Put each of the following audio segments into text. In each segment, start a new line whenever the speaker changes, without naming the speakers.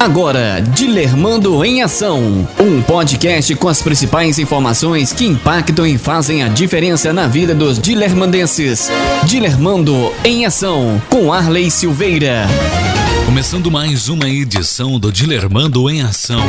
Agora, Dilermando em Ação. Um podcast com as principais informações que impactam e fazem a diferença na vida dos dilermandenses. Dilermando em Ação, com Arley Silveira.
Começando mais uma edição do Dilermando em Ação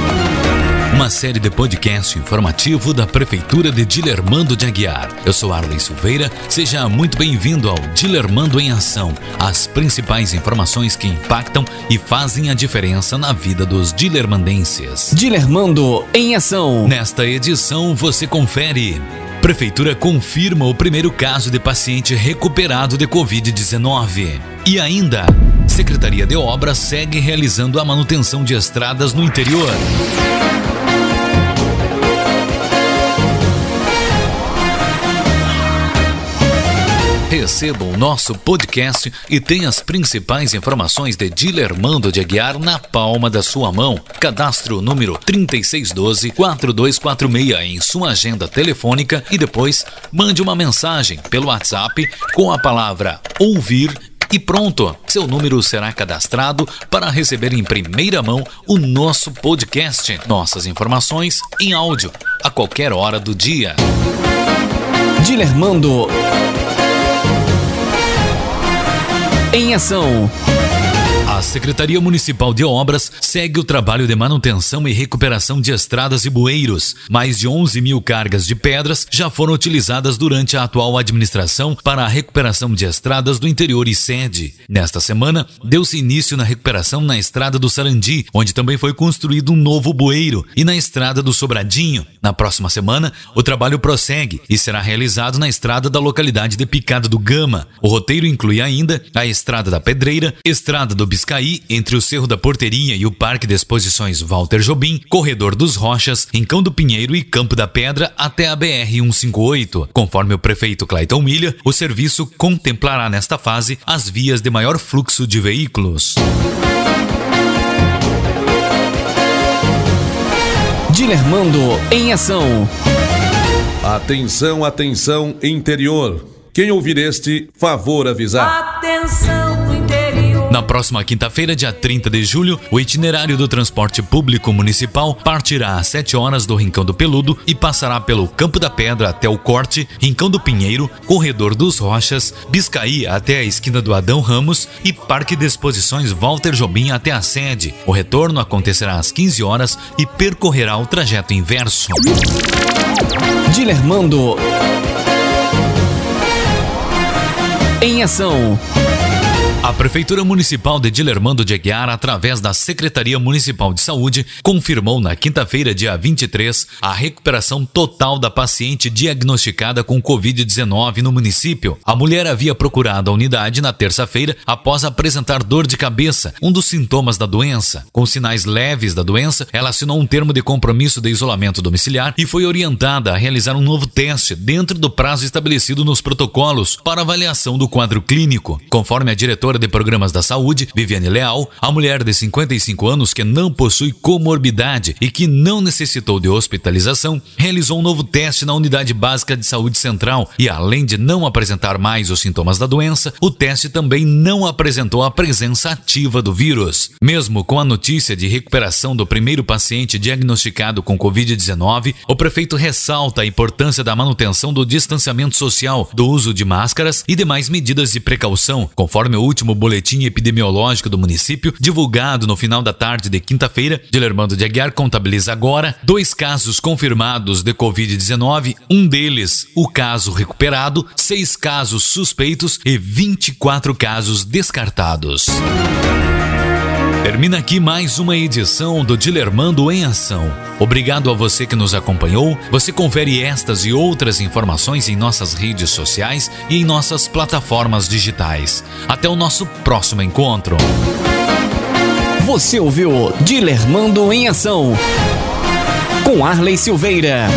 uma série de podcast informativo da Prefeitura de Dilermando de Aguiar. Eu sou Arley Silveira, seja muito bem-vindo ao Dilermando em Ação, as principais informações que impactam e fazem a diferença na vida dos dilermandenses.
Dilermando em Ação.
Nesta edição você confere. Prefeitura confirma o primeiro caso de paciente recuperado de Covid-19. E ainda, Secretaria de Obras segue realizando a manutenção de estradas no interior. Receba o nosso podcast e tenha as principais informações de Dilermando de Aguiar na palma da sua mão. Cadastre o número 3612-4246 em sua agenda telefônica e depois mande uma mensagem pelo WhatsApp com a palavra ouvir e pronto, seu número será cadastrado para receber em primeira mão o nosso podcast. Nossas informações em áudio, a qualquer hora do dia.
Dilermando em ação.
A Secretaria Municipal de Obras segue o trabalho de manutenção e recuperação de estradas e bueiros. Mais de 11 mil cargas de pedras já foram utilizadas durante a atual administração para a recuperação de estradas do interior e sede. Nesta semana, deu-se início na recuperação na estrada do Sarandi, onde também foi construído um novo bueiro, e na estrada do Sobradinho. Na próxima semana, o trabalho prossegue e será realizado na estrada da localidade de Picado do Gama. O roteiro inclui ainda a Estrada da Pedreira, Estrada do Biscaí Cascaí, entre o Cerro da Porteirinha e o Parque de Exposições Walter Jobim, Corredor dos Rochas, Rincão do Pinheiro e Campo da Pedra até a BR-158. Conforme o prefeito Clayton Milha, o serviço contemplará nesta fase as vias de maior fluxo de veículos.
Dilermando em ação.
Atenção, atenção, interior. Quem ouvir este, favor avisar.
Atenção. Na próxima quinta-feira, dia 30 de julho, o itinerário do transporte público municipal partirá às 7 horas do Rincão do Peludo e passará pelo Campo da Pedra até o Corte, Rincão do Pinheiro, Corredor dos Rochas, Biscaí até a esquina do Adão Ramos e Parque de Exposições Walter Jobim até a sede. O retorno acontecerá às 15 horas e percorrerá o trajeto inverso.
Dilermando em ação.
A Prefeitura Municipal de Dilermando de Aguiar, através da Secretaria Municipal de Saúde, confirmou na quinta-feira, dia 23, a recuperação total da paciente diagnosticada com Covid-19 no município. A mulher havia procurado a unidade na terça-feira após apresentar dor de cabeça, um dos sintomas da doença. Com sinais leves da doença, ela assinou um termo de compromisso de isolamento domiciliar e foi orientada a realizar um novo teste dentro do prazo estabelecido nos protocolos para avaliação do quadro clínico. Conforme a diretora de Programas da Saúde, Viviane Leal, a mulher de 55 anos que não possui comorbidade e que não necessitou de hospitalização, realizou um novo teste na Unidade Básica de Saúde Central e, além de não apresentar mais os sintomas da doença, o teste também não apresentou a presença ativa do vírus. Mesmo com a notícia de recuperação do primeiro paciente diagnosticado com Covid-19, o prefeito ressalta a importância da manutenção do distanciamento social, do uso de máscaras e demais medidas de precaução, conforme o último último boletim epidemiológico do município, divulgado no final da tarde de quinta-feira, Dilermando de Aguiar contabiliza agora dois casos confirmados de Covid-19, um deles o caso recuperado, seis casos suspeitos e 24 casos descartados. Termina aqui mais uma edição do Dilermando em Ação. Obrigado a você que nos acompanhou. Você confere estas e outras informações em nossas redes sociais e em nossas plataformas digitais. Até o nosso próximo encontro.
Você ouviu Dilermando em Ação com Arley Silveira.